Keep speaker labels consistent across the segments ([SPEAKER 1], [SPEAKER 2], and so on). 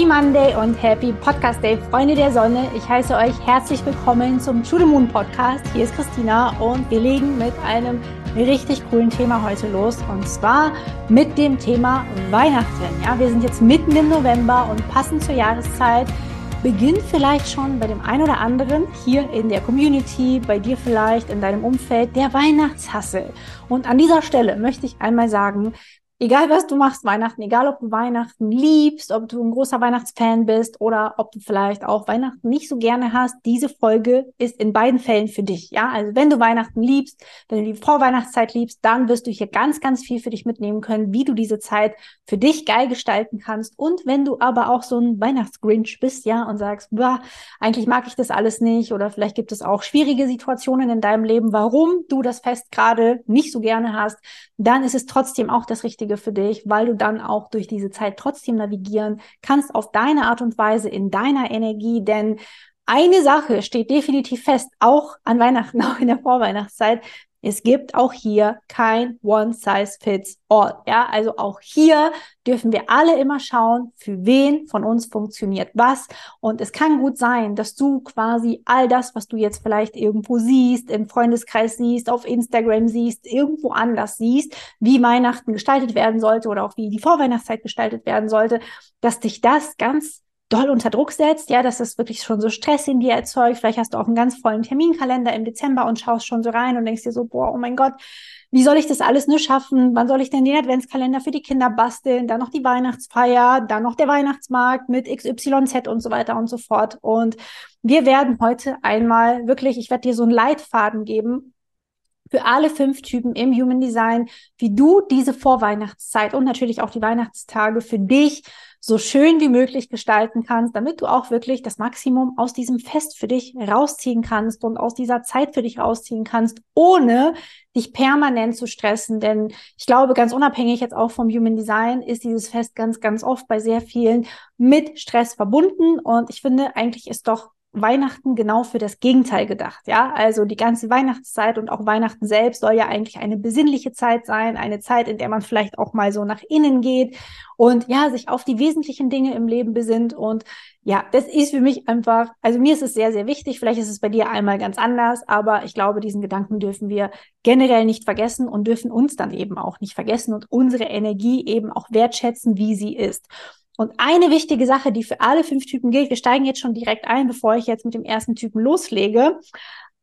[SPEAKER 1] Happy Monday und Happy Podcast Day, Freunde der Sonne. Ich heiße euch herzlich willkommen zum To the Moon Podcast. Hier ist Christina und wir legen mit einem richtig coolen Thema heute los und zwar mit dem Thema Weihnachten. Ja, wir sind jetzt mitten im November und passend zur Jahreszeit beginnt vielleicht schon bei dem einen oder anderen hier in der Community, bei dir vielleicht in deinem Umfeld der Weihnachtshassel. Und an dieser Stelle möchte ich einmal sagen, egal was du machst Weihnachten, egal ob du Weihnachten liebst, ob du ein großer Weihnachtsfan bist oder ob du vielleicht auch Weihnachten nicht so gerne hast, diese Folge ist in beiden Fällen für dich. Ja, also wenn du Weihnachten liebst, wenn du die Vorweihnachtszeit liebst, dann wirst du hier ganz, ganz viel für dich mitnehmen können, wie du diese Zeit für dich geil gestalten kannst. Und wenn du aber auch so ein Weihnachtsgrinch bist, ja, und sagst, bah, eigentlich mag ich das alles nicht oder vielleicht gibt es auch schwierige Situationen in deinem Leben, warum du das Fest gerade nicht so gerne hast, dann ist es trotzdem auch das richtige Richtige für dich, weil du dann auch durch diese Zeit trotzdem navigieren kannst auf deine Art und Weise, in deiner Energie, denn eine Sache steht definitiv fest, auch an Weihnachten, auch in der Vorweihnachtszeit. Es gibt auch hier kein One Size Fits All. Ja, also auch hier dürfen wir alle immer schauen, für wen von uns funktioniert was. Und es kann gut sein, dass du quasi all das, was du jetzt vielleicht irgendwo siehst, im Freundeskreis siehst, auf Instagram siehst, irgendwo anders siehst, wie Weihnachten gestaltet werden sollte oder auch wie die Vorweihnachtszeit gestaltet werden sollte, dass dich das ganz doll unter Druck setzt, ja, dass es wirklich schon so Stress in dir erzeugt. Vielleicht hast du auch einen ganz vollen Terminkalender im Dezember und schaust schon so rein und denkst dir so, boah, oh mein Gott, wie soll ich das alles nur schaffen? Wann soll ich denn den Adventskalender für die Kinder basteln? Dann noch die Weihnachtsfeier, dann noch der Weihnachtsmarkt mit XYZ und so weiter und so fort. Und wir werden heute einmal wirklich, ich werde dir so einen Leitfaden geben, für alle fünf Typen im Human Design, wie du diese Vorweihnachtszeit und natürlich auch die Weihnachtstage für dich so schön wie möglich gestalten kannst, damit du auch wirklich das Maximum aus diesem Fest für dich rausziehen kannst und aus dieser Zeit für dich rausziehen kannst, ohne dich permanent zu stressen. Denn ich glaube, ganz unabhängig jetzt auch vom Human Design ist dieses Fest ganz, ganz oft bei sehr vielen mit Stress verbunden. Und ich finde, eigentlich ist doch Weihnachten genau für das Gegenteil gedacht, ja? Also die ganze Weihnachtszeit und auch Weihnachten selbst soll ja eigentlich eine besinnliche Zeit sein, eine Zeit, in der man vielleicht auch mal so nach innen geht und ja, sich auf die wesentlichen Dinge im Leben besinnt und ja, das ist für mich einfach, also mir ist es sehr, sehr wichtig. Vielleicht ist es bei dir einmal ganz anders, aber ich glaube, diesen Gedanken dürfen wir generell nicht vergessen und dürfen uns dann eben auch nicht vergessen und unsere Energie eben auch wertschätzen, wie sie ist. Und eine wichtige Sache, die für alle fünf Typen gilt, wir steigen jetzt schon direkt ein, bevor ich jetzt mit dem ersten Typen loslege.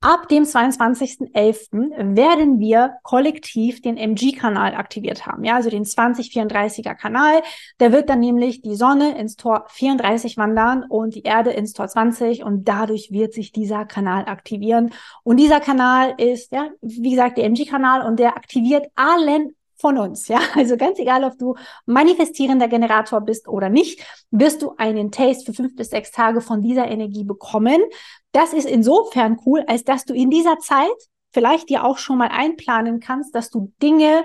[SPEAKER 1] Ab dem 22.11. werden wir kollektiv den MG-Kanal aktiviert haben, ja, also den 2034er Kanal. Der wird dann nämlich die Sonne ins Tor 34 wandern und die Erde ins Tor 20 und dadurch wird sich dieser Kanal aktivieren. Und dieser Kanal ist, ja, wie gesagt, der MG-Kanal und der aktiviert allen von uns, ja. Also ganz egal, ob du manifestierender Generator bist oder nicht, wirst du einen Taste für fünf bis sechs Tage von dieser Energie bekommen. Das ist insofern cool, als dass du in dieser Zeit vielleicht dir auch schon mal einplanen kannst, dass du Dinge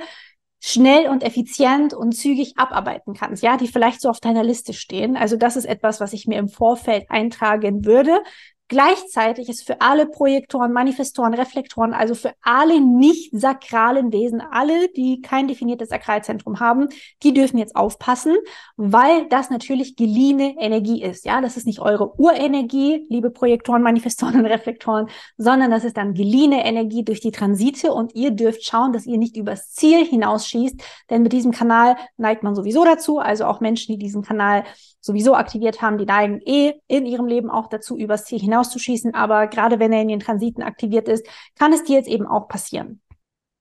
[SPEAKER 1] schnell und effizient und zügig abarbeiten kannst, ja, die vielleicht so auf deiner Liste stehen. Also das ist etwas, was ich mir im Vorfeld eintragen würde, Gleichzeitig ist für alle Projektoren, Manifestoren, Reflektoren, also für alle nicht sakralen Wesen, alle, die kein definiertes Sakralzentrum haben, die dürfen jetzt aufpassen, weil das natürlich geliehene Energie ist. Ja, das ist nicht eure Urenergie, liebe Projektoren, Manifestoren und Reflektoren, sondern das ist dann geliehene Energie durch die Transite und ihr dürft schauen, dass ihr nicht übers Ziel hinausschießt, denn mit diesem Kanal neigt man sowieso dazu, also auch Menschen, die diesen Kanal sowieso aktiviert haben, die neigen eh in ihrem Leben auch dazu, übers Ziel hinauszuschießen. Aber gerade wenn er in den Transiten aktiviert ist, kann es dir jetzt eben auch passieren.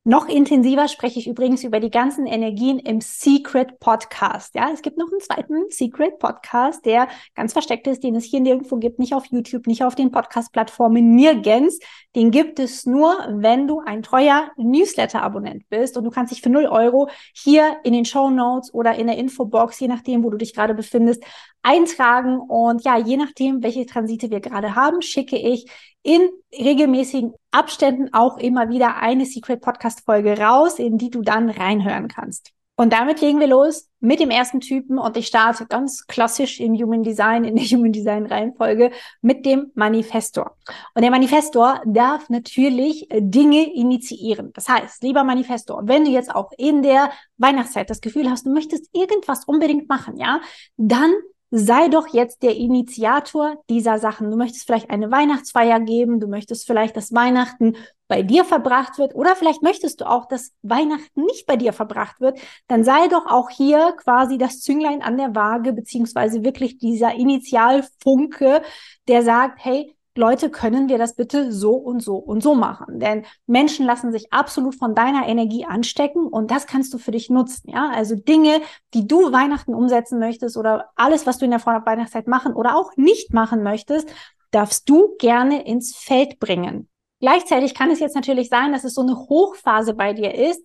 [SPEAKER 1] Noch intensiver spreche ich übrigens über die ganzen Energien im Secret Podcast. Ja, es gibt noch einen zweiten Secret Podcast, der ganz versteckt ist, den es hier nirgendwo gibt, nicht auf YouTube, nicht auf den Podcast-Plattformen, nirgends. Den gibt es nur, wenn du ein treuer Newsletter-Abonnent bist und du kannst dich für 0 Euro hier in den Show Notes oder in der Infobox, je nachdem, wo du dich gerade befindest, eintragen. Und ja, je nachdem, welche Transite wir gerade haben, schicke ich in regelmäßigen Abständen auch immer wieder eine Secret Podcast Folge raus, in die du dann reinhören kannst. Und damit legen wir los mit dem ersten Typen und ich starte ganz klassisch im Human Design, in der Human Design Reihenfolge mit dem Manifestor. Und der Manifestor darf natürlich Dinge initiieren. Das heißt, lieber Manifestor, wenn du jetzt auch in der Weihnachtszeit das Gefühl hast, du möchtest irgendwas unbedingt machen, ja, dann sei doch jetzt der Initiator dieser Sachen. Du möchtest vielleicht eine Weihnachtsfeier geben, du möchtest vielleicht, dass Weihnachten bei dir verbracht wird oder vielleicht möchtest du auch, dass Weihnachten nicht bei dir verbracht wird, dann sei doch auch hier quasi das Zünglein an der Waage, beziehungsweise wirklich dieser Initialfunke, der sagt, hey, Leute, können wir das bitte so und so und so machen? Denn Menschen lassen sich absolut von deiner Energie anstecken und das kannst du für dich nutzen. Ja, also Dinge, die du Weihnachten umsetzen möchtest oder alles, was du in der Weihnachtszeit machen oder auch nicht machen möchtest, darfst du gerne ins Feld bringen. Gleichzeitig kann es jetzt natürlich sein, dass es so eine Hochphase bei dir ist,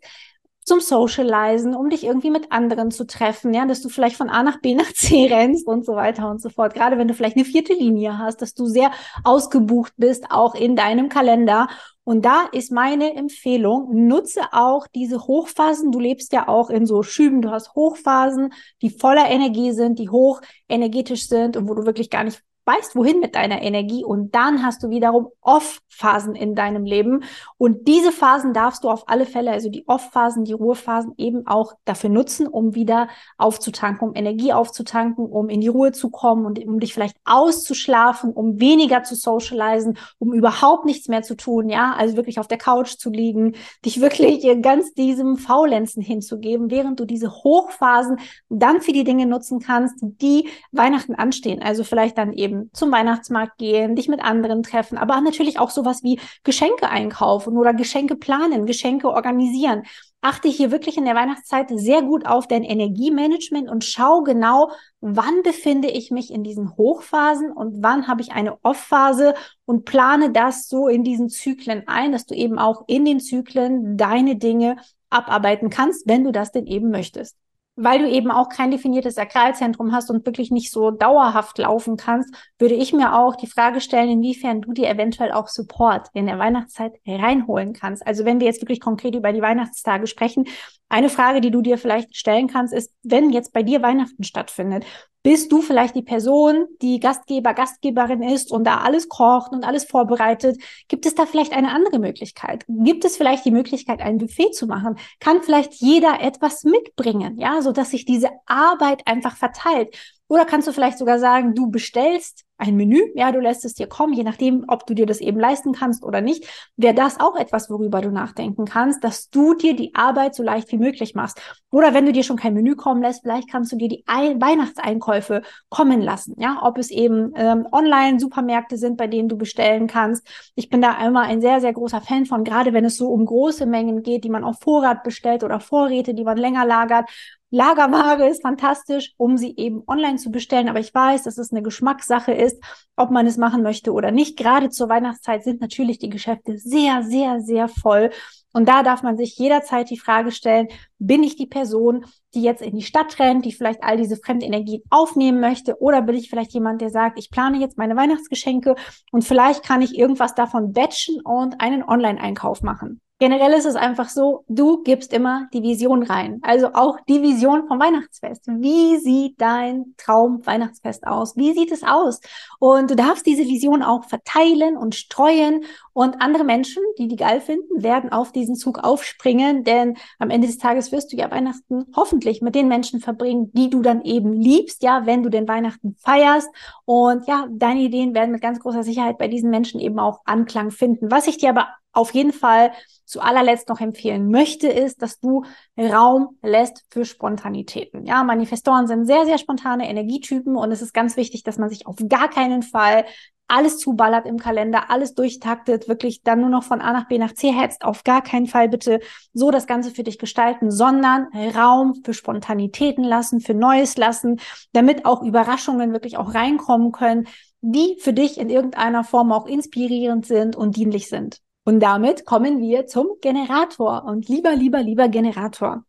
[SPEAKER 1] zum Socializen, um dich irgendwie mit anderen zu treffen, ja, dass du vielleicht von A nach B nach C rennst und so weiter und so fort. Gerade wenn du vielleicht eine vierte Linie hast, dass du sehr ausgebucht bist, auch in deinem Kalender. Und da ist meine Empfehlung, nutze auch diese Hochphasen. Du lebst ja auch in so Schüben. Du hast Hochphasen, die voller Energie sind, die hoch energetisch sind und wo du wirklich gar nicht weißt, wohin mit deiner Energie und dann hast du wiederum Off-Phasen in deinem Leben und diese Phasen darfst du auf alle Fälle, also die Off-Phasen, die Ruhephasen eben auch dafür nutzen, um wieder aufzutanken, um Energie aufzutanken, um in die Ruhe zu kommen und um dich vielleicht auszuschlafen, um weniger zu socialisen, um überhaupt nichts mehr zu tun, ja, also wirklich auf der Couch zu liegen, dich wirklich ganz diesem Faulenzen hinzugeben, während du diese Hochphasen dann für die Dinge nutzen kannst, die Weihnachten anstehen, also vielleicht dann eben eben zum Weihnachtsmarkt gehen, dich mit anderen treffen, aber natürlich auch sowas wie Geschenke einkaufen oder Geschenke planen, Geschenke organisieren. Achte hier wirklich in der Weihnachtszeit sehr gut auf dein Energiemanagement und schau genau, wann befinde ich mich in diesen Hochphasen und wann habe ich eine Off-Phase und plane das so in diesen Zyklen ein, dass du eben auch in den Zyklen deine Dinge abarbeiten kannst, wenn du das denn eben möchtest weil du eben auch kein definiertes Sakralzentrum hast und wirklich nicht so dauerhaft laufen kannst, würde ich mir auch die Frage stellen, inwiefern du dir eventuell auch Support in der Weihnachtszeit reinholen kannst. Also wenn wir jetzt wirklich konkret über die Weihnachtstage sprechen, eine Frage, die du dir vielleicht stellen kannst, ist, wenn jetzt bei dir Weihnachten stattfindet, bist du vielleicht die Person, die Gastgeber, Gastgeberin ist und da alles kocht und alles vorbereitet? Gibt es da vielleicht eine andere Möglichkeit? Gibt es vielleicht die Möglichkeit, ein Buffet zu machen? Kann vielleicht jeder etwas mitbringen, ja, so dass sich diese Arbeit einfach verteilt? Oder kannst du vielleicht sogar sagen, du bestellst ein Menü, ja, du lässt es dir kommen, je nachdem, ob du dir das eben leisten kannst oder nicht, wäre das auch etwas, worüber du nachdenken kannst, dass du dir die Arbeit so leicht wie möglich machst. Oder wenn du dir schon kein Menü kommen lässt, vielleicht kannst du dir die Ein Weihnachtseinkäufe kommen lassen, ja, ob es eben ähm, Online-Supermärkte sind, bei denen du bestellen kannst. Ich bin da immer ein sehr, sehr großer Fan von, gerade wenn es so um große Mengen geht, die man auf Vorrat bestellt oder Vorräte, die man länger lagert, Lagerware ist fantastisch, um sie eben online zu bestellen. Aber ich weiß, dass es eine Geschmackssache ist, ob man es machen möchte oder nicht. Gerade zur Weihnachtszeit sind natürlich die Geschäfte sehr, sehr, sehr voll. Und da darf man sich jederzeit die Frage stellen, bin ich die Person, die jetzt in die Stadt rennt, die vielleicht all diese Fremdenergien aufnehmen möchte? Oder bin ich vielleicht jemand, der sagt, ich plane jetzt meine Weihnachtsgeschenke und vielleicht kann ich irgendwas davon batchen und einen Online-Einkauf machen? Generell ist es einfach so, du gibst immer die Vision rein. Also auch die Vision vom Weihnachtsfest. Wie sieht dein Traum Weihnachtsfest aus? Wie sieht es aus? Und du darfst diese Vision auch verteilen und streuen. Und andere Menschen, die die geil finden, werden auf diesen Zug aufspringen. Denn am Ende des Tages wirst du ja Weihnachten hoffentlich mit den Menschen verbringen, die du dann eben liebst. Ja, wenn du den Weihnachten feierst. Und ja, deine Ideen werden mit ganz großer Sicherheit bei diesen Menschen eben auch Anklang finden. Was ich dir aber auf jeden Fall zu allerletzt noch empfehlen möchte, ist, dass du Raum lässt für Spontanitäten. Ja, Manifestoren sind sehr, sehr spontane Energietypen und es ist ganz wichtig, dass man sich auf gar keinen Fall alles zuballert im Kalender, alles durchtaktet, wirklich dann nur noch von A nach B nach C hetzt, auf gar keinen Fall bitte so das Ganze für dich gestalten, sondern Raum für Spontanitäten lassen, für Neues lassen, damit auch Überraschungen wirklich auch reinkommen können, die für dich in irgendeiner Form auch inspirierend sind und dienlich sind. Und damit kommen wir zum Generator. Und lieber, lieber, lieber Generator.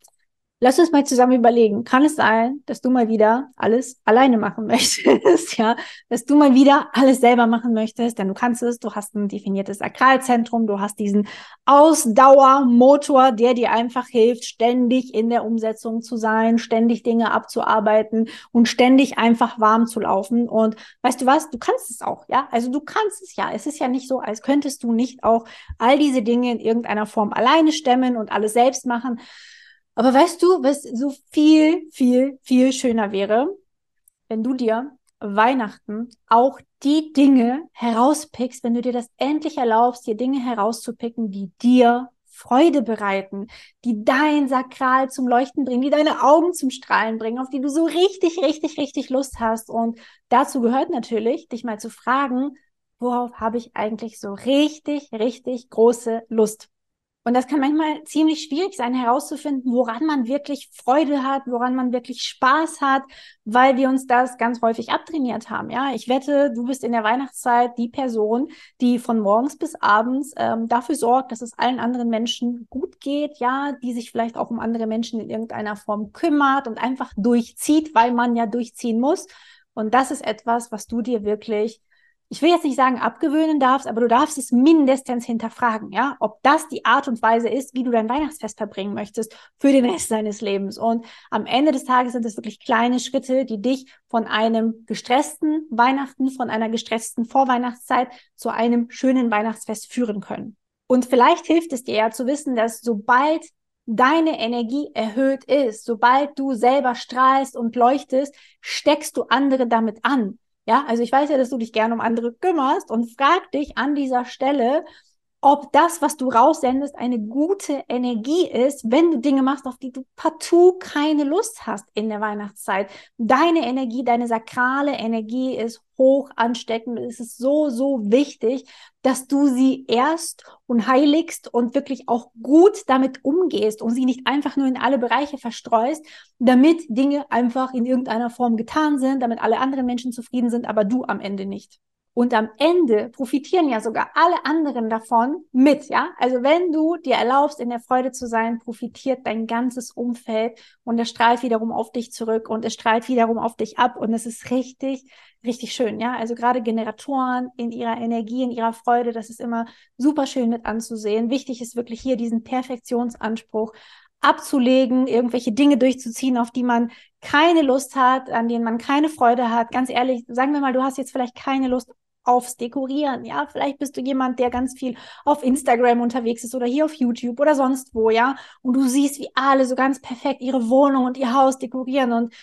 [SPEAKER 1] Lass uns mal zusammen überlegen. Kann es sein, dass du mal wieder alles alleine machen möchtest? ja, dass du mal wieder alles selber machen möchtest, denn du kannst es. Du hast ein definiertes Sakralzentrum. Du hast diesen Ausdauermotor, der dir einfach hilft, ständig in der Umsetzung zu sein, ständig Dinge abzuarbeiten und ständig einfach warm zu laufen. Und weißt du was? Du kannst es auch. Ja, also du kannst es ja. Es ist ja nicht so, als könntest du nicht auch all diese Dinge in irgendeiner Form alleine stemmen und alles selbst machen. Aber weißt du, was so viel, viel, viel schöner wäre? wenn du dir Weihnachten auch die Dinge herauspickst, wenn du dir das endlich erlaubst, dir Dinge herauszupicken, die dir Freude bereiten, die dein Sakral zum Leuchten bringen, die deine Augen zum Strahlen bringen, auf die du so richtig, richtig, richtig Lust hast. Und dazu gehört natürlich, dich mal zu fragen, worauf habe ich eigentlich so richtig, richtig große Lust? Und das kann manchmal ziemlich schwierig sein, herauszufinden, woran man wirklich Freude hat, woran man wirklich Spaß hat, weil wir uns das ganz häufig abtrainiert haben. Ja, ich wette, du bist in der Weihnachtszeit die Person, die von morgens bis abends ähm, dafür sorgt, dass es allen anderen Menschen gut geht. Ja, die sich vielleicht auch um andere Menschen in irgendeiner Form kümmert und einfach durchzieht, weil man ja durchziehen muss. Und das ist etwas, was du dir wirklich ich will jetzt nicht sagen abgewöhnen darfst, aber du darfst es mindestens hinterfragen, ja, ob das die Art und Weise ist, wie du dein Weihnachtsfest verbringen möchtest für den Rest deines Lebens. Und am Ende des Tages sind es wirklich kleine Schritte, die dich von einem gestressten Weihnachten, von einer gestressten Vorweihnachtszeit zu einem schönen Weihnachtsfest führen können. Und vielleicht hilft es dir ja zu wissen, dass sobald deine Energie erhöht ist, sobald du selber strahlst und leuchtest, steckst du andere damit an. Ja, also ich weiß ja, dass du dich gerne um andere kümmerst und frag dich an dieser Stelle, ob das, was du raussendest, eine gute Energie ist, wenn du Dinge machst, auf die du partout keine Lust hast in der Weihnachtszeit. Deine Energie, deine sakrale Energie ist hoch ansteckend. Es ist so, so wichtig, dass du sie erst und heiligst und wirklich auch gut damit umgehst und sie nicht einfach nur in alle Bereiche verstreust, damit Dinge einfach in irgendeiner Form getan sind, damit alle anderen Menschen zufrieden sind, aber du am Ende nicht. Und am Ende profitieren ja sogar alle anderen davon mit, ja? Also wenn du dir erlaubst, in der Freude zu sein, profitiert dein ganzes Umfeld und es strahlt wiederum auf dich zurück und es strahlt wiederum auf dich ab und es ist richtig, richtig schön, ja? Also gerade Generatoren in ihrer Energie, in ihrer Freude, das ist immer super schön mit anzusehen. Wichtig ist wirklich hier diesen Perfektionsanspruch abzulegen, irgendwelche Dinge durchzuziehen, auf die man keine Lust hat, an denen man keine Freude hat. Ganz ehrlich, sagen wir mal, du hast jetzt vielleicht keine Lust aufs Dekorieren. Ja, vielleicht bist du jemand, der ganz viel auf Instagram unterwegs ist oder hier auf YouTube oder sonst wo, ja. Und du siehst, wie alle so ganz perfekt ihre Wohnung und ihr Haus dekorieren und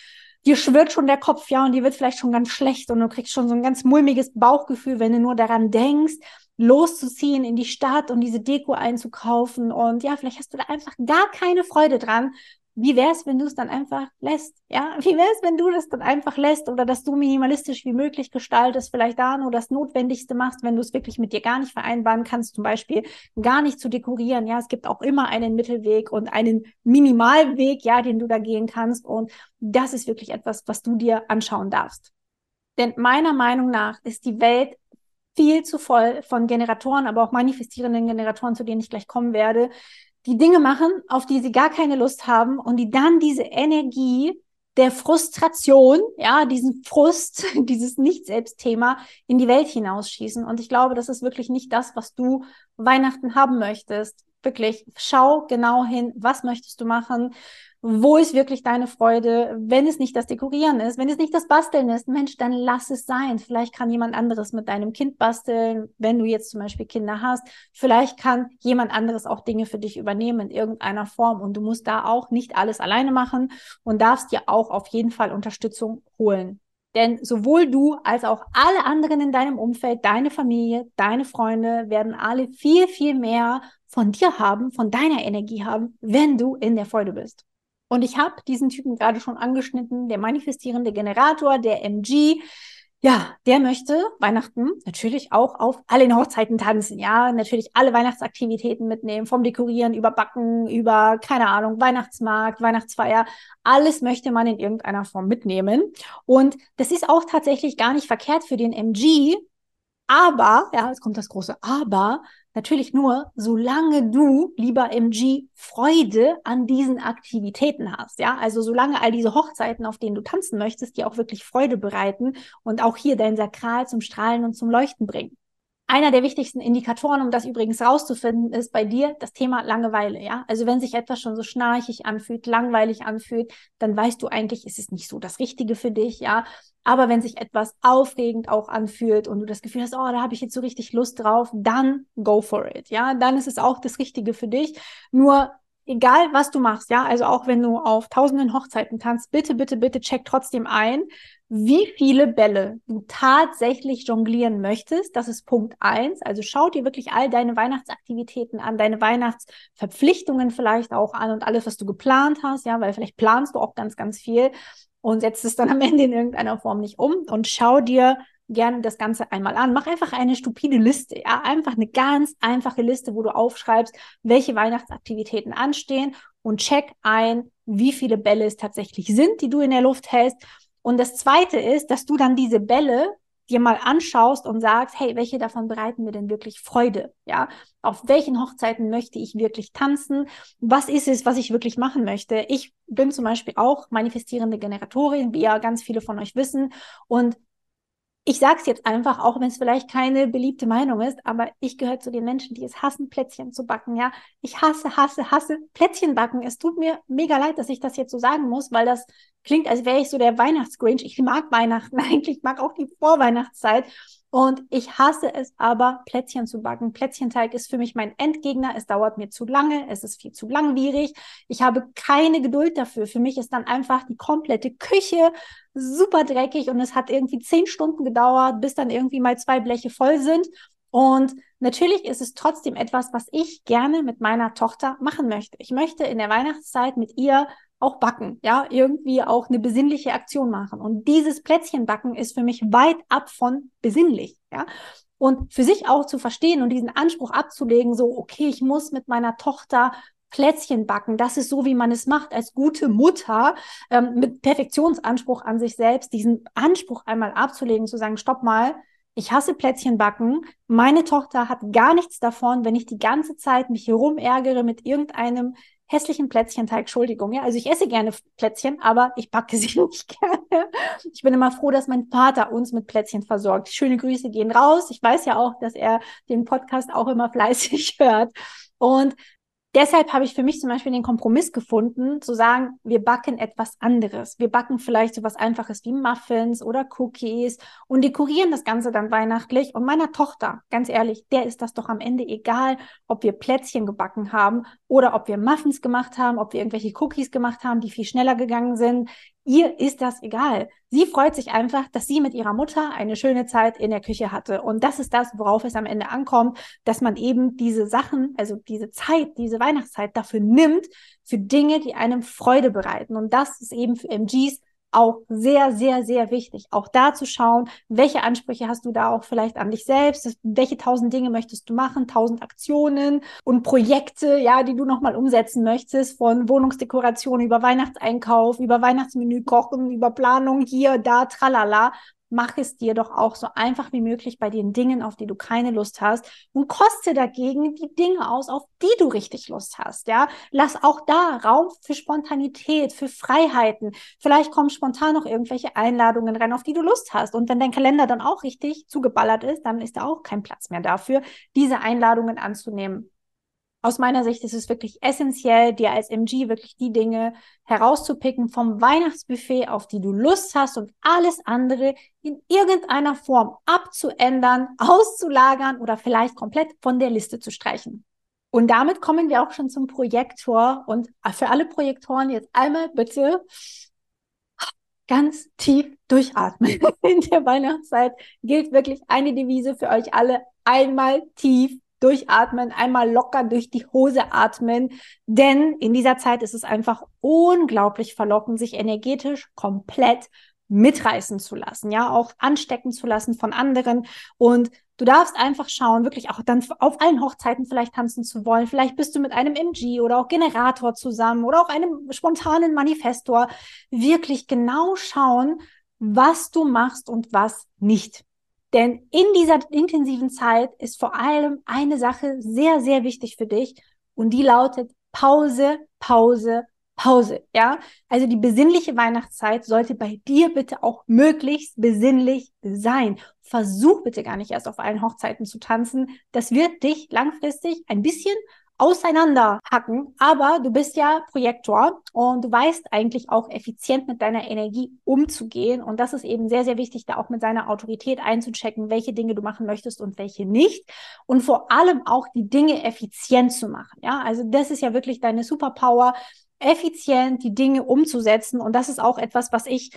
[SPEAKER 1] dir schwirrt schon der Kopf, ja, und dir wird vielleicht schon ganz schlecht und du kriegst schon so ein ganz mulmiges Bauchgefühl, wenn du nur daran denkst, loszuziehen in die Stadt und diese Deko einzukaufen. Und ja, vielleicht hast du da einfach gar keine Freude dran, wie wäre es, wenn du es dann einfach lässt? Ja, wie wäre es, wenn du das dann einfach lässt oder dass du minimalistisch wie möglich gestaltest, vielleicht da nur das Notwendigste machst, wenn du es wirklich mit dir gar nicht vereinbaren kannst, zum Beispiel gar nicht zu dekorieren. Ja, es gibt auch immer einen Mittelweg und einen Minimalweg, ja, den du da gehen kannst. Und das ist wirklich etwas, was du dir anschauen darfst. Denn meiner Meinung nach ist die Welt viel zu voll von Generatoren, aber auch manifestierenden Generatoren, zu denen ich gleich kommen werde, die Dinge machen, auf die sie gar keine Lust haben und die dann diese Energie der Frustration, ja, diesen Frust, dieses Nicht-Selbst-Thema in die Welt hinausschießen. Und ich glaube, das ist wirklich nicht das, was du Weihnachten haben möchtest. Wirklich, schau genau hin, was möchtest du machen? Wo ist wirklich deine Freude? Wenn es nicht das Dekorieren ist, wenn es nicht das Basteln ist, Mensch, dann lass es sein. Vielleicht kann jemand anderes mit deinem Kind basteln, wenn du jetzt zum Beispiel Kinder hast. Vielleicht kann jemand anderes auch Dinge für dich übernehmen in irgendeiner Form. Und du musst da auch nicht alles alleine machen und darfst dir auch auf jeden Fall Unterstützung holen. Denn sowohl du als auch alle anderen in deinem Umfeld, deine Familie, deine Freunde werden alle viel, viel mehr von dir haben, von deiner Energie haben, wenn du in der Freude bist. Und ich habe diesen Typen gerade schon angeschnitten, der manifestierende Generator, der MG. Ja, der möchte Weihnachten natürlich auch auf allen Hochzeiten tanzen. Ja, natürlich alle Weihnachtsaktivitäten mitnehmen, vom Dekorieren über Backen, über, keine Ahnung, Weihnachtsmarkt, Weihnachtsfeier. Alles möchte man in irgendeiner Form mitnehmen. Und das ist auch tatsächlich gar nicht verkehrt für den MG. Aber, ja, jetzt kommt das große Aber, Natürlich nur, solange du, lieber MG, Freude an diesen Aktivitäten hast. Ja, also solange all diese Hochzeiten, auf denen du tanzen möchtest, dir auch wirklich Freude bereiten und auch hier dein Sakral zum Strahlen und zum Leuchten bringen. Einer der wichtigsten Indikatoren, um das übrigens rauszufinden, ist bei dir das Thema Langeweile. Ja, also wenn sich etwas schon so schnarchig anfühlt, langweilig anfühlt, dann weißt du eigentlich, ist es nicht so das Richtige für dich. Ja, aber wenn sich etwas aufregend auch anfühlt und du das Gefühl hast, oh, da habe ich jetzt so richtig Lust drauf, dann go for it. Ja, dann ist es auch das Richtige für dich. Nur egal was du machst, ja, also auch wenn du auf tausenden Hochzeiten tanzt, bitte, bitte, bitte check trotzdem ein, wie viele Bälle du tatsächlich jonglieren möchtest. Das ist Punkt eins. Also schau dir wirklich all deine Weihnachtsaktivitäten an, deine Weihnachtsverpflichtungen vielleicht auch an und alles, was du geplant hast, ja, weil vielleicht planst du auch ganz, ganz viel und setzt es dann am Ende in irgendeiner Form nicht um und schau dir gerne das Ganze einmal an. Mach einfach eine stupide Liste, ja, einfach eine ganz einfache Liste, wo du aufschreibst, welche Weihnachtsaktivitäten anstehen und check ein, wie viele Bälle es tatsächlich sind, die du in der Luft hältst. Und das zweite ist, dass du dann diese Bälle dir mal anschaust und sagst, hey, welche davon bereiten mir denn wirklich Freude? Ja, auf welchen Hochzeiten möchte ich wirklich tanzen? Was ist es, was ich wirklich machen möchte? Ich bin zum Beispiel auch manifestierende Generatorin, wie ja ganz viele von euch wissen. Und ich sage es jetzt einfach, auch wenn es vielleicht keine beliebte Meinung ist, aber ich gehöre zu den Menschen, die es hassen, Plätzchen zu backen. Ja, ich hasse, hasse, hasse Plätzchen backen. Es tut mir mega leid, dass ich das jetzt so sagen muss, weil das klingt, als wäre ich so der Weihnachtsgrinch. Ich mag Weihnachten eigentlich, mag auch die Vorweihnachtszeit. Und ich hasse es aber, Plätzchen zu backen. Plätzchenteig ist für mich mein Endgegner. Es dauert mir zu lange. Es ist viel zu langwierig. Ich habe keine Geduld dafür. Für mich ist dann einfach die komplette Küche super dreckig und es hat irgendwie zehn Stunden gedauert, bis dann irgendwie mal zwei Bleche voll sind. Und natürlich ist es trotzdem etwas, was ich gerne mit meiner Tochter machen möchte. Ich möchte in der Weihnachtszeit mit ihr auch backen, ja, irgendwie auch eine besinnliche Aktion machen. Und dieses Plätzchenbacken ist für mich weit ab von besinnlich, ja. Und für sich auch zu verstehen und diesen Anspruch abzulegen, so, okay, ich muss mit meiner Tochter Plätzchen backen. Das ist so, wie man es macht als gute Mutter ähm, mit Perfektionsanspruch an sich selbst, diesen Anspruch einmal abzulegen, zu sagen, stopp mal, ich hasse Plätzchen backen. Meine Tochter hat gar nichts davon, wenn ich die ganze Zeit mich hier rumärgere mit irgendeinem hässlichen Plätzchenteig, Entschuldigung, ja. Also ich esse gerne Plätzchen, aber ich backe sie nicht gerne. Ich bin immer froh, dass mein Vater uns mit Plätzchen versorgt. Schöne Grüße gehen raus. Ich weiß ja auch, dass er den Podcast auch immer fleißig hört. Und deshalb habe ich für mich zum Beispiel den Kompromiss gefunden, zu sagen, wir backen etwas anderes. Wir backen vielleicht so was Einfaches wie Muffins oder Cookies und dekorieren das Ganze dann weihnachtlich. Und meiner Tochter, ganz ehrlich, der ist das doch am Ende egal, ob wir Plätzchen gebacken haben oder ob wir Muffins gemacht haben, ob wir irgendwelche Cookies gemacht haben, die viel schneller gegangen sind. Ihr ist das egal. Sie freut sich einfach, dass sie mit ihrer Mutter eine schöne Zeit in der Küche hatte. Und das ist das, worauf es am Ende ankommt, dass man eben diese Sachen, also diese Zeit, diese Weihnachtszeit dafür nimmt, für Dinge, die einem Freude bereiten. Und das ist eben für MGs auch sehr, sehr, sehr wichtig. Auch da zu schauen, welche Ansprüche hast du da auch vielleicht an dich selbst, welche tausend Dinge möchtest du machen, tausend Aktionen und Projekte, ja, die du nochmal umsetzen möchtest, von Wohnungsdekoration über Weihnachtseinkauf, über Weihnachtsmenü kochen, über Planung hier, da, tralala mach es dir doch auch so einfach wie möglich bei den Dingen, auf die du keine Lust hast und koste dagegen die Dinge aus, auf die du richtig Lust hast, ja? Lass auch da Raum für Spontanität, für Freiheiten. Vielleicht kommen spontan noch irgendwelche Einladungen rein, auf die du Lust hast. Und wenn dein Kalender dann auch richtig zugeballert ist, dann ist da auch kein Platz mehr dafür, diese Einladungen anzunehmen aus meiner Sicht ist es wirklich essentiell, dir als MG wirklich die Dinge herauszupicken vom Weihnachtsbuffet, auf die du Lust hast und alles andere in irgendeiner Form abzuändern, auszulagern oder vielleicht komplett von der Liste zu streichen. Und damit kommen wir auch schon zum Projektor. Und für alle Projektoren jetzt einmal bitte ganz tief durchatmen. In der Weihnachtszeit gilt wirklich eine Devise für euch alle. Einmal tief durchatmen, einmal locker durch die Hose atmen, denn in dieser Zeit ist es einfach unglaublich verlockend, sich energetisch komplett mitreißen zu lassen, ja, auch anstecken zu lassen von anderen und du darfst einfach schauen, wirklich auch dann auf allen Hochzeiten vielleicht tanzen zu wollen. Vielleicht bist du mit einem MG oder auch Generator zusammen oder auch einem spontanen Manifestor. Wirklich genau schauen, was du machst und was nicht. Denn in dieser intensiven Zeit ist vor allem eine Sache sehr, sehr wichtig für dich und die lautet Pause, Pause, Pause. Ja, also die besinnliche Weihnachtszeit sollte bei dir bitte auch möglichst besinnlich sein. Versuch bitte gar nicht erst auf allen Hochzeiten zu tanzen. Das wird dich langfristig ein bisschen auseinanderhacken. Aber du bist ja Projektor und du weißt eigentlich auch effizient mit deiner Energie umzugehen. Und das ist eben sehr, sehr wichtig, da auch mit seiner Autorität einzuchecken, welche Dinge du machen möchtest und welche nicht. Und vor allem auch die Dinge effizient zu machen. Ja, also das ist ja wirklich deine Superpower, effizient die Dinge umzusetzen. Und das ist auch etwas, was ich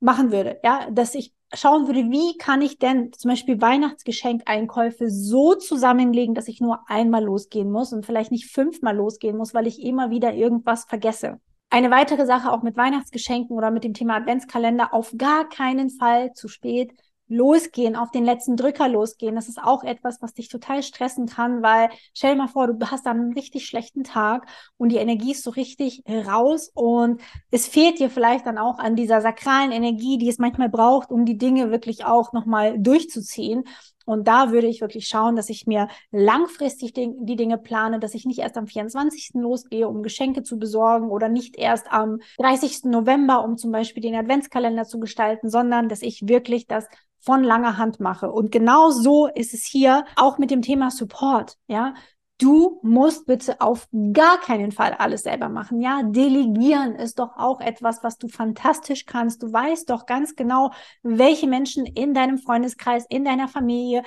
[SPEAKER 1] machen würde, ja, dass ich schauen würde, wie kann ich denn zum Beispiel Weihnachtsgeschenkeinkäufe so zusammenlegen, dass ich nur einmal losgehen muss und vielleicht nicht fünfmal losgehen muss, weil ich immer wieder irgendwas vergesse. Eine weitere Sache auch mit Weihnachtsgeschenken oder mit dem Thema Adventskalender, auf gar keinen Fall zu spät losgehen, auf den letzten Drücker losgehen. Das ist auch etwas, was dich total stressen kann, weil stell dir mal vor, du hast dann einen richtig schlechten Tag und die Energie ist so richtig raus und es fehlt dir vielleicht dann auch an dieser sakralen Energie, die es manchmal braucht, um die Dinge wirklich auch nochmal durchzuziehen. Und da würde ich wirklich schauen, dass ich mir langfristig die, Dinge plane, dass ich nicht erst am 24. losgehe, um Geschenke zu besorgen oder nicht erst am 30. November, um zum Beispiel den Adventskalender zu gestalten, sondern dass ich wirklich das von langer Hand mache. Und genau so ist es hier auch mit dem Thema Support. Ja, Du musst bitte auf gar keinen Fall alles selber machen. Ja, delegieren ist doch auch etwas, was du fantastisch kannst. Du weißt doch ganz genau, welche Menschen in deinem Freundeskreis, in deiner Familie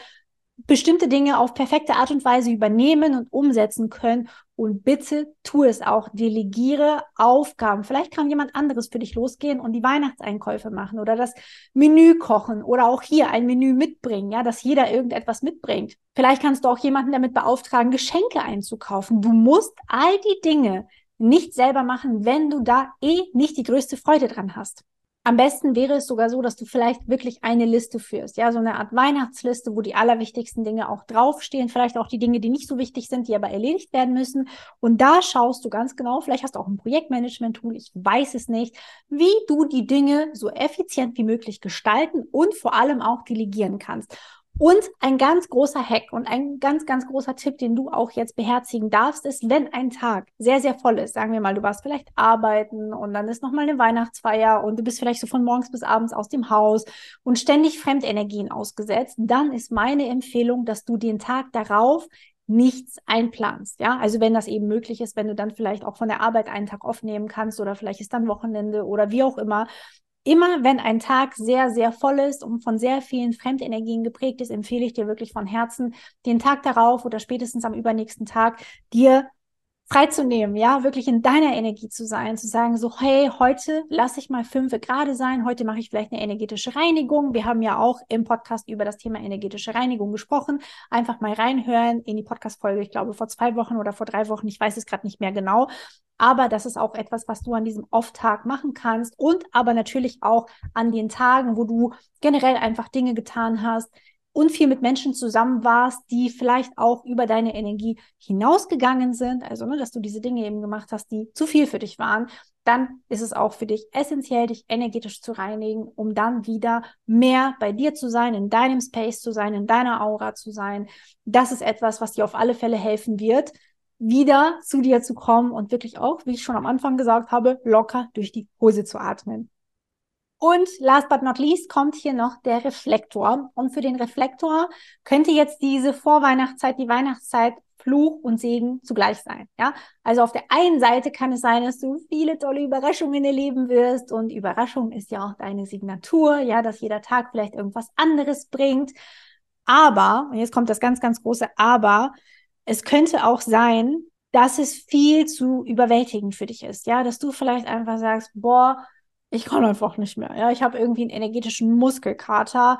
[SPEAKER 1] bestimmte Dinge auf perfekte Art und Weise übernehmen und umsetzen können. Und bitte tu es auch. Delegiere Aufgaben. Vielleicht kann jemand anderes für dich losgehen und die Weihnachtseinkäufe machen oder das Menü kochen oder auch hier ein Menü mitbringen, ja, dass jeder irgendetwas mitbringt. Vielleicht kannst du auch jemanden damit beauftragen, Geschenke einzukaufen. Du musst all die Dinge nicht selber machen, wenn du da eh nicht die größte Freude dran hast. Am besten wäre es sogar so, dass du vielleicht wirklich eine Liste führst, ja, so eine Art Weihnachtsliste, wo die allerwichtigsten Dinge auch draufstehen, vielleicht auch die Dinge, die nicht so wichtig sind, die aber erledigt werden müssen. Und da schaust du ganz genau, vielleicht hast du auch ein Projektmanagement-Tool, ich weiß es nicht, wie du die Dinge so effizient wie möglich gestalten und vor allem auch delegieren kannst. Und ein ganz großer Hack und ein ganz, ganz großer Tipp, den du auch jetzt beherzigen darfst, ist, wenn ein Tag sehr, sehr voll ist, sagen wir mal, du warst vielleicht arbeiten und dann ist nochmal eine Weihnachtsfeier und du bist vielleicht so von morgens bis abends aus dem Haus und ständig Fremdenergien ausgesetzt, dann ist meine Empfehlung, dass du den Tag darauf nichts einplanst. Ja, also wenn das eben möglich ist, wenn du dann vielleicht auch von der Arbeit einen Tag aufnehmen kannst oder vielleicht ist dann Wochenende oder wie auch immer, Immer wenn ein Tag sehr, sehr voll ist und von sehr vielen Fremdenergien geprägt ist, empfehle ich dir wirklich von Herzen, den Tag darauf oder spätestens am übernächsten Tag dir freizunehmen, ja, wirklich in deiner Energie zu sein, zu sagen so, hey, heute lasse ich mal fünf gerade sein, heute mache ich vielleicht eine energetische Reinigung. Wir haben ja auch im Podcast über das Thema energetische Reinigung gesprochen. Einfach mal reinhören in die Podcast-Folge, ich glaube vor zwei Wochen oder vor drei Wochen, ich weiß es gerade nicht mehr genau. Aber das ist auch etwas, was du an diesem Off-Tag machen kannst und aber natürlich auch an den Tagen, wo du generell einfach Dinge getan hast, und viel mit Menschen zusammen warst, die vielleicht auch über deine Energie hinausgegangen sind, also ne, dass du diese Dinge eben gemacht hast, die zu viel für dich waren, dann ist es auch für dich essentiell, dich energetisch zu reinigen, um dann wieder mehr bei dir zu sein, in deinem Space zu sein, in deiner Aura zu sein. Das ist etwas, was dir auf alle Fälle helfen wird, wieder zu dir zu kommen und wirklich auch, wie ich schon am Anfang gesagt habe, locker durch die Hose zu atmen. Und last but not least kommt hier noch der Reflektor. Und für den Reflektor könnte jetzt diese Vorweihnachtszeit, die Weihnachtszeit Fluch und Segen zugleich sein. Ja, also auf der einen Seite kann es sein, dass du viele tolle Überraschungen erleben wirst und Überraschung ist ja auch deine Signatur, ja, dass jeder Tag vielleicht irgendwas anderes bringt. Aber, und jetzt kommt das ganz, ganz große Aber, es könnte auch sein, dass es viel zu überwältigend für dich ist. Ja, dass du vielleicht einfach sagst, boah, ich kann einfach nicht mehr. Ja, ich habe irgendwie einen energetischen Muskelkater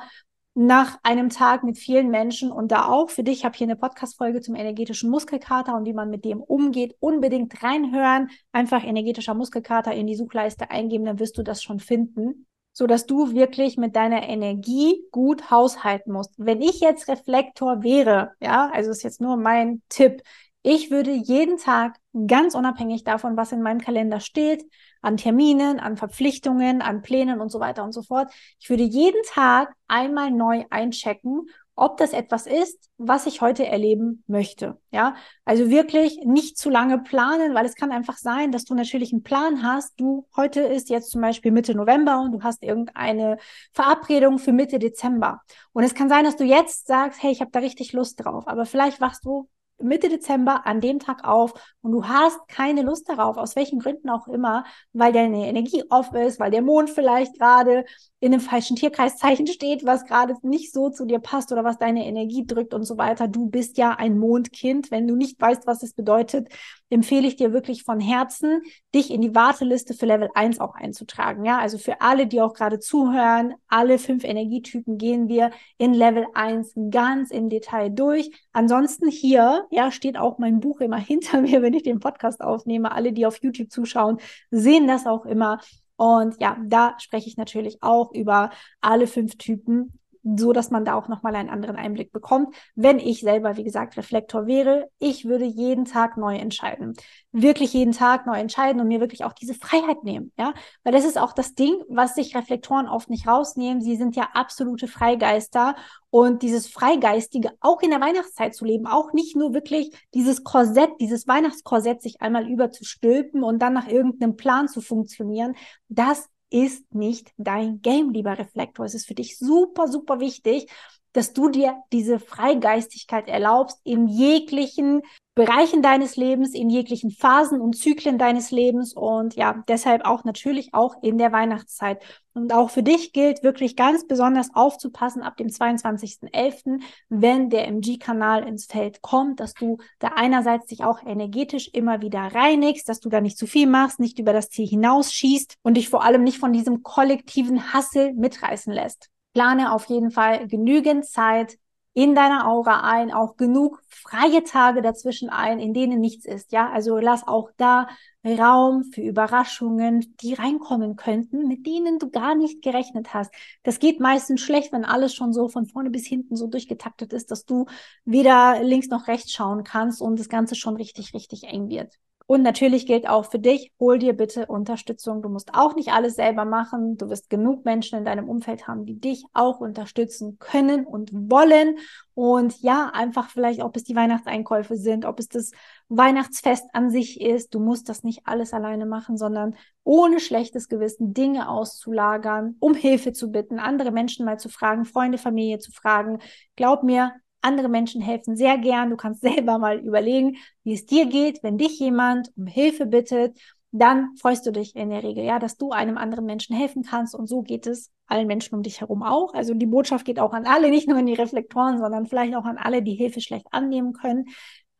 [SPEAKER 1] nach einem Tag mit vielen Menschen und da auch für dich, ich habe hier eine Podcast-Folge zum energetischen Muskelkater und wie man mit dem umgeht, unbedingt reinhören. Einfach energetischer Muskelkater in die Suchleiste eingeben, dann wirst du das schon finden, so dass du wirklich mit deiner Energie gut haushalten musst. Wenn ich jetzt Reflektor wäre, ja, also ist jetzt nur mein Tipp, ich würde jeden Tag, ganz unabhängig davon, was in meinem Kalender steht, an Terminen, an Verpflichtungen, an Plänen und so weiter und so fort, ich würde jeden Tag einmal neu einchecken, ob das etwas ist, was ich heute erleben möchte. Ja, also wirklich nicht zu lange planen, weil es kann einfach sein, dass du natürlich einen Plan hast. Du, heute ist jetzt zum Beispiel Mitte November und du hast irgendeine Verabredung für Mitte Dezember. Und es kann sein, dass du jetzt sagst, hey, ich habe da richtig Lust drauf. Aber vielleicht wachst du Mitte Dezember an dem Tag auf und du hast keine Lust darauf, aus welchen Gründen auch immer, weil deine Energie off ist, weil der Mond vielleicht gerade in einem falschen Tierkreiszeichen steht, was gerade nicht so zu dir passt oder was deine Energie drückt und so weiter. Du bist ja ein Mondkind. Wenn du nicht weißt, was es bedeutet, empfehle ich dir wirklich von Herzen, dich in die Warteliste für Level 1 auch einzutragen. Ja, also für alle, die auch gerade zuhören, alle fünf Energietypen gehen wir in Level 1 ganz im Detail durch. Ansonsten hier, ja, steht auch mein Buch immer hinter mir, wenn ich den Podcast aufnehme. Alle, die auf YouTube zuschauen, sehen das auch immer. Und ja, da spreche ich natürlich auch über alle fünf Typen so dass man da auch nochmal einen anderen Einblick bekommt. Wenn ich selber, wie gesagt, Reflektor wäre, ich würde jeden Tag neu entscheiden. Wirklich jeden Tag neu entscheiden und mir wirklich auch diese Freiheit nehmen, ja. Weil das ist auch das Ding, was sich Reflektoren oft nicht rausnehmen. Sie sind ja absolute Freigeister und dieses Freigeistige auch in der Weihnachtszeit zu leben, auch nicht nur wirklich dieses Korsett, dieses Weihnachtskorsett sich einmal überzustülpen und dann nach irgendeinem Plan zu funktionieren, das ist nicht dein Game, lieber Reflektor. Es ist für dich super, super wichtig, dass du dir diese Freigeistigkeit erlaubst in jeglichen Bereichen deines Lebens, in jeglichen Phasen und Zyklen deines Lebens und ja, deshalb auch natürlich auch in der Weihnachtszeit. Und auch für dich gilt wirklich ganz besonders aufzupassen ab dem 22.11., wenn der MG-Kanal ins Feld kommt, dass du da einerseits dich auch energetisch immer wieder reinigst, dass du da nicht zu viel machst, nicht über das Ziel hinausschießt und dich vor allem nicht von diesem kollektiven Hassel mitreißen lässt. Plane auf jeden Fall genügend Zeit in deiner Aura ein, auch genug freie Tage dazwischen ein, in denen nichts ist. Ja, also lass auch da Raum für Überraschungen, die reinkommen könnten, mit denen du gar nicht gerechnet hast. Das geht meistens schlecht, wenn alles schon so von vorne bis hinten so durchgetaktet ist, dass du weder links noch rechts schauen kannst und das Ganze schon richtig, richtig eng wird. Und natürlich gilt auch für dich, hol dir bitte Unterstützung. Du musst auch nicht alles selber machen. Du wirst genug Menschen in deinem Umfeld haben, die dich auch unterstützen können und wollen. Und ja, einfach vielleicht, ob es die Weihnachtseinkäufe sind, ob es das Weihnachtsfest an sich ist. Du musst das nicht alles alleine machen, sondern ohne schlechtes Gewissen Dinge auszulagern, um Hilfe zu bitten, andere Menschen mal zu fragen, Freunde, Familie zu fragen. Glaub mir, andere Menschen helfen sehr gern. Du kannst selber mal überlegen, wie es dir geht, wenn dich jemand um Hilfe bittet. Dann freust du dich in der Regel, ja, dass du einem anderen Menschen helfen kannst. Und so geht es allen Menschen um dich herum auch. Also die Botschaft geht auch an alle, nicht nur an die Reflektoren, sondern vielleicht auch an alle, die Hilfe schlecht annehmen können.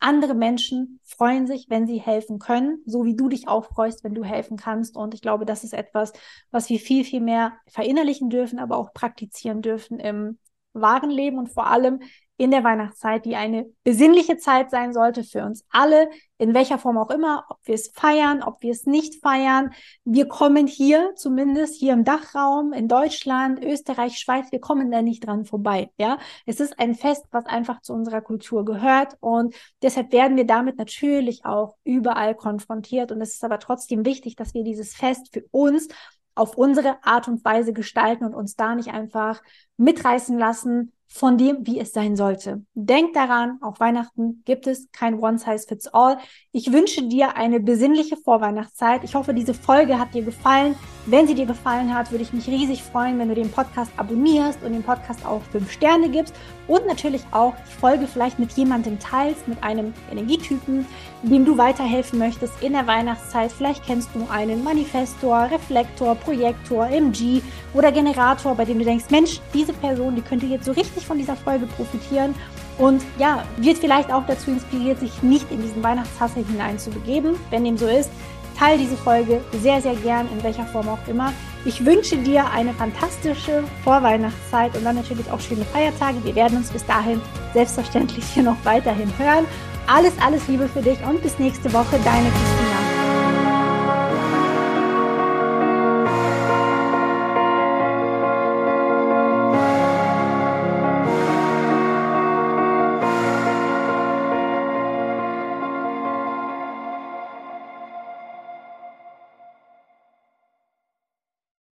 [SPEAKER 1] Andere Menschen freuen sich, wenn sie helfen können, so wie du dich auch freust, wenn du helfen kannst. Und ich glaube, das ist etwas, was wir viel, viel mehr verinnerlichen dürfen, aber auch praktizieren dürfen im wahren Leben und vor allem in der Weihnachtszeit, die eine besinnliche Zeit sein sollte für uns alle, in welcher Form auch immer, ob wir es feiern, ob wir es nicht feiern. Wir kommen hier, zumindest hier im Dachraum, in Deutschland, Österreich, Schweiz, wir kommen da nicht dran vorbei. Ja, es ist ein Fest, was einfach zu unserer Kultur gehört und deshalb werden wir damit natürlich auch überall konfrontiert und es ist aber trotzdem wichtig, dass wir dieses Fest für uns auf unsere Art und Weise gestalten und uns da nicht einfach mitreißen lassen von dem, wie es sein sollte. Denk daran, auch Weihnachten gibt es kein One-Size-Fits-All. Ich wünsche dir eine besinnliche Vorweihnachtszeit. Ich hoffe, diese Folge hat dir gefallen. Wenn sie dir gefallen hat, würde ich mich riesig freuen, wenn du den Podcast abonnierst und den Podcast auch fünf Sterne gibst und natürlich auch die Folge vielleicht mit jemandem teilst, mit einem Energietypen, dem du weiterhelfen möchtest in der Weihnachtszeit. Vielleicht kennst du einen Manifestor, Reflektor, Projektor, MG oder Generator, bei dem du denkst, Mensch, diese Person, die könnte jetzt so richtig von dieser Folge profitieren und ja, wird vielleicht auch dazu inspiriert, sich nicht in diesen Weihnachtshassel hineinzubegeben. Wenn dem so ist, teile diese Folge sehr, sehr gern, in welcher Form auch immer. Ich wünsche dir eine fantastische Vorweihnachtszeit und dann natürlich auch schöne Feiertage. Wir werden uns bis dahin selbstverständlich hier noch weiterhin hören. Alles, alles Liebe für dich und bis nächste Woche, deine Christine.